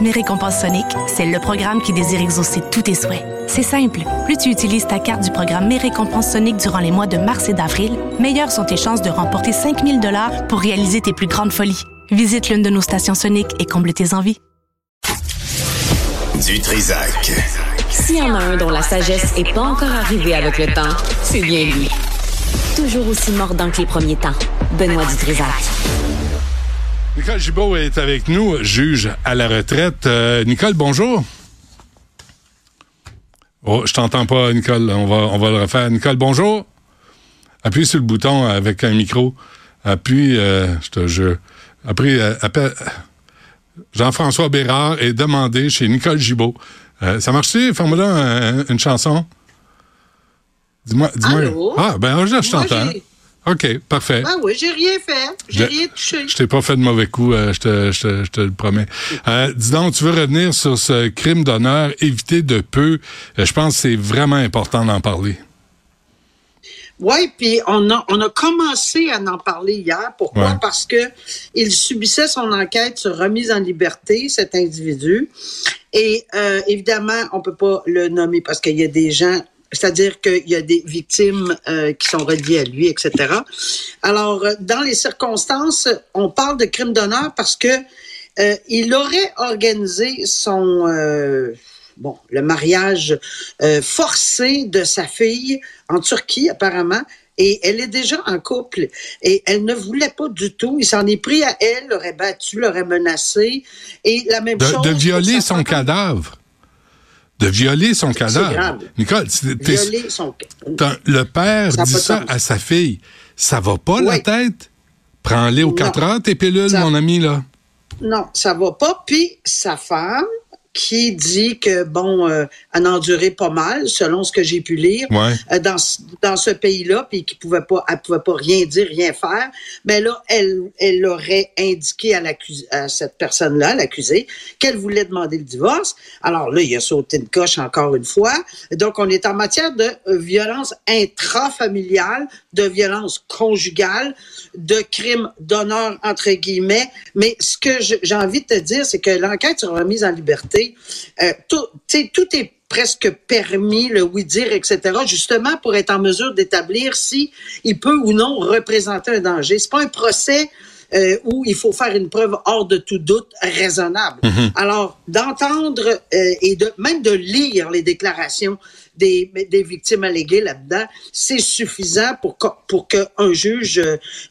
Mes récompenses Sonic, c'est le programme qui désire exaucer tous tes souhaits. C'est simple. Plus tu utilises ta carte du programme Mes récompenses Sonic durant les mois de mars et d'avril, meilleures sont tes chances de remporter 5000 dollars pour réaliser tes plus grandes folies. Visite l'une de nos stations Sonic et comble tes envies. Du Trisac. S'il y en a un dont la sagesse n'est pas encore arrivée avec le temps, c'est bien lui. Toujours aussi mordant que les premiers temps. Benoît Dutrisac. Nicole Gibault est avec nous, juge à la retraite. Euh, Nicole, bonjour. Oh, je t'entends pas, Nicole. On va, on va le refaire. Nicole, bonjour. Appuie sur le bouton avec un micro. Appuie, euh, je te jure. Après, euh, appelle Jean-François Bérard est demandé chez Nicole Gibault. Euh, ça marche-tu? Fais-moi là une chanson. Dis-moi. Dis-moi. Ah, ben, je, je t'entends. OK, parfait. Ben oui, j'ai rien fait. J'ai rien touché. Je t'ai pas fait de mauvais coup, euh, je, te, je, te, je, te, le promets. Euh, dis donc, tu veux revenir sur ce crime d'honneur évité de peu. Euh, je pense que c'est vraiment important d'en parler. Oui, puis on a, on a commencé à en parler hier. Pourquoi? Ouais. Parce que il subissait son enquête sur remise en liberté, cet individu. Et euh, évidemment, on peut pas le nommer parce qu'il y a des gens c'est-à-dire qu'il y a des victimes euh, qui sont reliées à lui, etc. Alors, euh, dans les circonstances, on parle de crime d'honneur parce que euh, il aurait organisé son euh, bon le mariage forcé de sa fille en Turquie apparemment. Et elle est déjà en couple et elle ne voulait pas du tout. Il s'en est pris à elle, l'aurait battu, l'aurait menacé. Et la même de, chose. De violer son femme. cadavre. De violer son cadavre. grave. Nicole, Violer son. le père Ça dit ça à sa fille. Ça va pas la tête? Prends-les aux Non. 4 heures, tes pilules, Ça- mon ami, là. Non, ça va pas. Puis sa femme, qui dit que, bon, euh, elle a enduré pas mal, selon ce que j'ai pu lire, Ouais. euh, dans, ce- dans ce pays-là, puis qui pouvait pas, elle pouvait pas rien dire, rien faire. Mais là, elle, elle aurait indiqué à, l'accusé- à cette personne-là, l'accusée, qu'elle voulait demander le divorce. Alors là, il a sauté une coche encore une fois. Donc, on est en matière de violence intrafamiliale, de violence conjugale, de crime d'honneur, entre guillemets. Mais ce que j'ai envie de te dire, c'est que l'enquête sur remise en liberté, euh, tout, est presque permis, le oui-dire, etc., justement pour être en mesure d'établir si il peut ou non représenter un danger. C'est pas un procès euh, où il faut faire une preuve hors de tout doute raisonnable. Alors, d'entendre euh, et de même de lire les déclarations des, des victimes alléguées là-dedans, c'est suffisant pour qu'un juge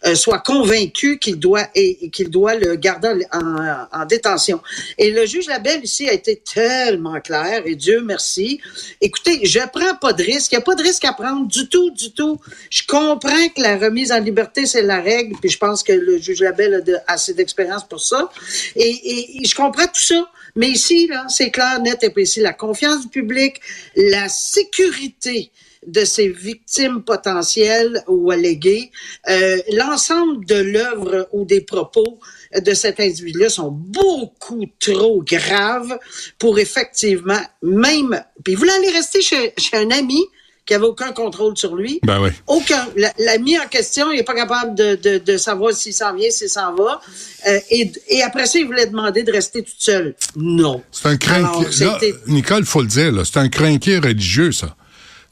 euh, soit convaincu qu'il doit qu'il doit le garder en, en- en détention. Et le juge Labelle ici a été tellement clair et Dieu merci. Écoutez, je prends pas de risque, il n'y a pas de risque à prendre du tout, du tout. Je comprends que la remise en liberté c'est la règle, puis je pense que le juge Labelle a assez d'expérience pour ça. Et je comprends tout ça. Mais ici, là, c'est clair, net et précis. La confiance du public, la sécurité de ces victimes potentielles ou alléguées, euh, l'ensemble de l'œuvre ou des propos de cet individu-là sont beaucoup trop graves pour effectivement, même, puis il voulait aller rester chez, chez un ami qui avait aucun contrôle sur lui. Ben oui. Aucun. La, la mis en question, il n'est pas capable de, de, de savoir s'il s'en vient, s'il s'en va. Euh, et, et après ça, il voulait demander de rester toute seule. Non. C'est un crinqué. Nicole, faut le dire, c'est un crinqué religieux, ça.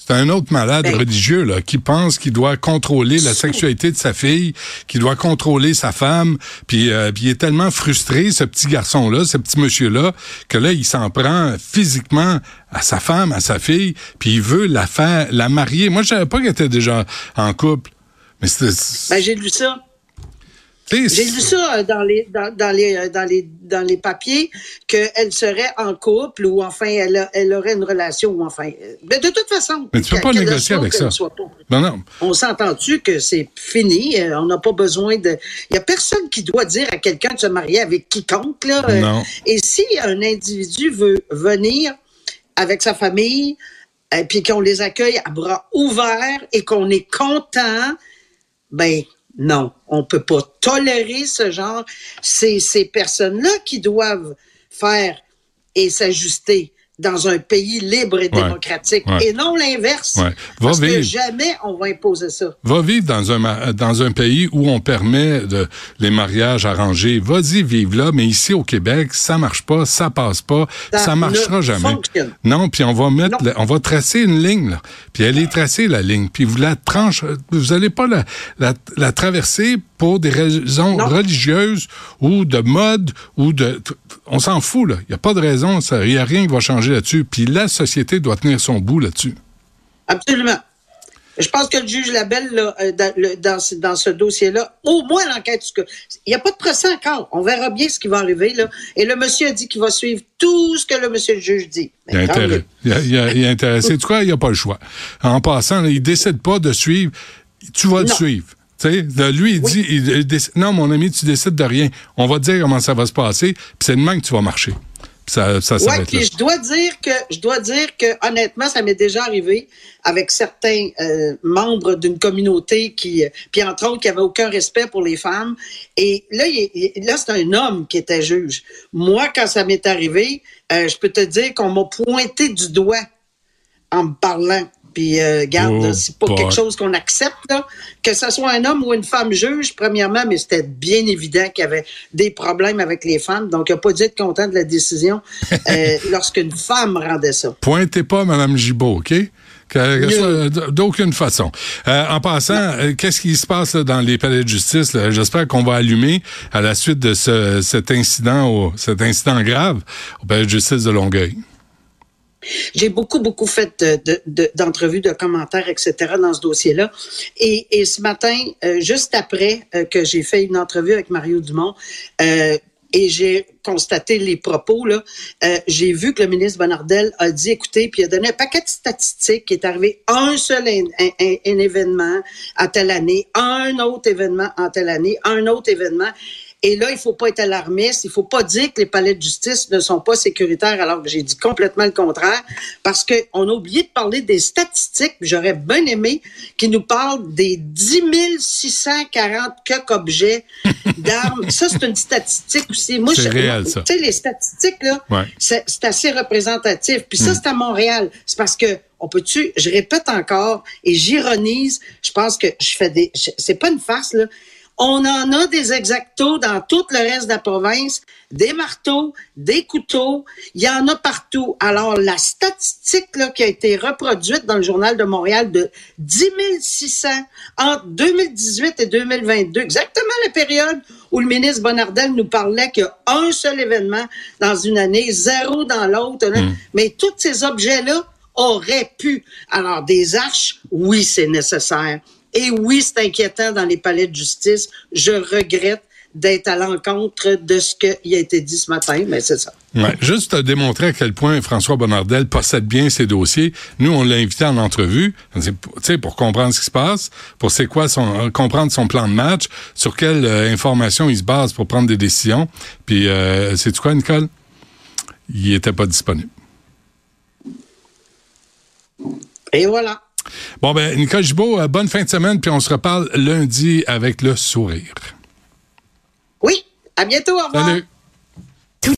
C'est un autre malade Ben- religieux là, qui pense qu'il doit contrôler la sexualité de sa fille, qu'il doit contrôler sa femme, puis, euh, puis il est tellement frustré, ce petit garçon-là, ce petit monsieur-là, que là, il s'en prend physiquement à sa femme, à sa fille, puis il veut la faire, la marier. Moi, je savais pas qu'elle était déjà en couple. Mais c'était... Ben, j'ai lu ça. J'ai lu ça euh, dans les dans, dans les euh, dans les dans les papiers qu'elle serait en couple ou enfin elle, elle aurait une relation ou enfin. Euh, mais de toute façon. Mais tu peux pas négocier avec ça. Non non. On s'entend-tu que c'est fini On n'a pas besoin de. Il y a personne qui doit dire à quelqu'un de se marier avec quiconque là. Non. Et si un individu veut venir avec sa famille, et puis qu'on les accueille à bras ouverts et qu'on est content, ben non, on peut pas tolérer ce genre. C'est ces personnes-là qui doivent faire et s'ajuster dans un pays libre et démocratique et non l'inverse. Parce que jamais on va imposer ça. Va vivre dans un, dans un pays où on permet de, les mariages arrangés. Vas-y, vive là, mais ici au Québec, ça marche pas, ça passe pas, ça, ça marchera jamais. Non, puis on va mettre, on va tracer une ligne, là, puis elle est tracée, la ligne, puis vous la tranche, vous allez pas la, la, la traverser pour des raisons religieuses ou de mode ou de... On s'en fout, là. Il n'y a pas de raison. Il n'y a rien qui va changer là-dessus. Puis la société doit tenir son bout là-dessus. Absolument. Je pense que le juge Labelle, là, euh, dans, dans, ce dossier-là, au moins l'enquête, il n'y a pas de procès encore. On verra bien ce qui va arriver. Là. Et le monsieur a dit qu'il va suivre tout ce que le monsieur le juge dit. Il, est il, intéressé. tu crois, il n'y a pas le choix. En passant, il ne décide pas de suivre. Tu vas le suivre. Lui, il dit, il, non, mon ami, tu décides de rien. On va te dire comment ça va se passer, puis c'est demain que tu vas marcher. ça, ça ouais, puis je dois dire que, je dois dire que, honnêtement, ça m'est déjà arrivé avec certains euh, membres d'une communauté qui, puis entre autres, qui n'avaient aucun respect pour les femmes. Et là, il, là, c'est un homme qui était juge. Moi, quand ça m'est arrivé, euh, je peux te dire qu'on m'a pointé du doigt en me parlant. Puis, euh, garde, oh, c'est pas, quelque chose qu'on accepte, là. Que ce soit un homme ou une femme juge, premièrement, mais c'était bien évident qu'il y avait des problèmes avec les femmes. Donc, il n'a pas dû être content de la décision euh, lorsqu'une femme rendait ça. Pointez pas Mme Gibault, OK? D'aucune façon. Euh, en passant, euh, qu'est-ce qui se passe là, dans les palais de justice? J'espère qu'on va allumer à la suite de ce, cet incident, au, cet incident grave au palais de justice de Longueuil. J'ai beaucoup, beaucoup fait d'entrevues, de, de, commentaires, etc. dans ce dossier-là. Et, ce matin, euh, juste après euh, que j'ai fait une entrevue avec Mario Dumont, euh, et j'ai constaté les propos, là, j'ai vu que le ministre Bonardel a dit, écoutez, puis il a donné un paquet de statistiques qui est arrivé un seul événement à telle année, un autre événement en telle année, un autre événement. Et là, il faut pas être alarmiste. Il faut pas dire que les palais de justice ne sont pas sécuritaires, alors que j'ai dit complètement le contraire, parce qu'on a oublié de parler des statistiques. J'aurais bien aimé qu'ils nous parlent des 10 640 objets d'armes. ça, c'est une statistique aussi. Moi, c'est réel, ça. Tu sais, les statistiques, là, c'est assez représentatif. Puis ça, hmm. c'est à Montréal. C'est parce que on peut-tu, je répète encore et j'ironise, je pense que je fais des, c'est pas une farce, là. On en a des exactos dans tout le reste de la province, des marteaux, des couteaux, il y en a partout. Alors, la statistique là, qui a été reproduite dans le Journal de Montréal de 10 600 entre 2018 et 2022, exactement la période où le ministre Bonardel nous parlait qu'il y a un seul événement dans une année, zéro dans l'autre. Hmm. Mais tous ces objets-là auraient pu. Alors, des arches, oui, c'est nécessaire. Et oui, c'est inquiétant dans les palais de justice. Je regrette d'être à l'encontre de ce qui a été dit ce matin, mais c'est ça. Ouais, juste démontrer à quel point François Bonnardel possède bien ses dossiers. Nous, on l'a invité en entrevue, pour comprendre ce qui se passe, pour c'est quoi son, comprendre son plan de match, sur quelle euh, information il se base pour prendre des décisions. Puis, euh, c'est quoi, Nicole? Il était pas disponible. Et voilà. Bon, ben, Nicole Gibault, euh, bonne fin de semaine, puis on se reparle lundi avec le sourire. Oui, à bientôt, au revoir. Salut.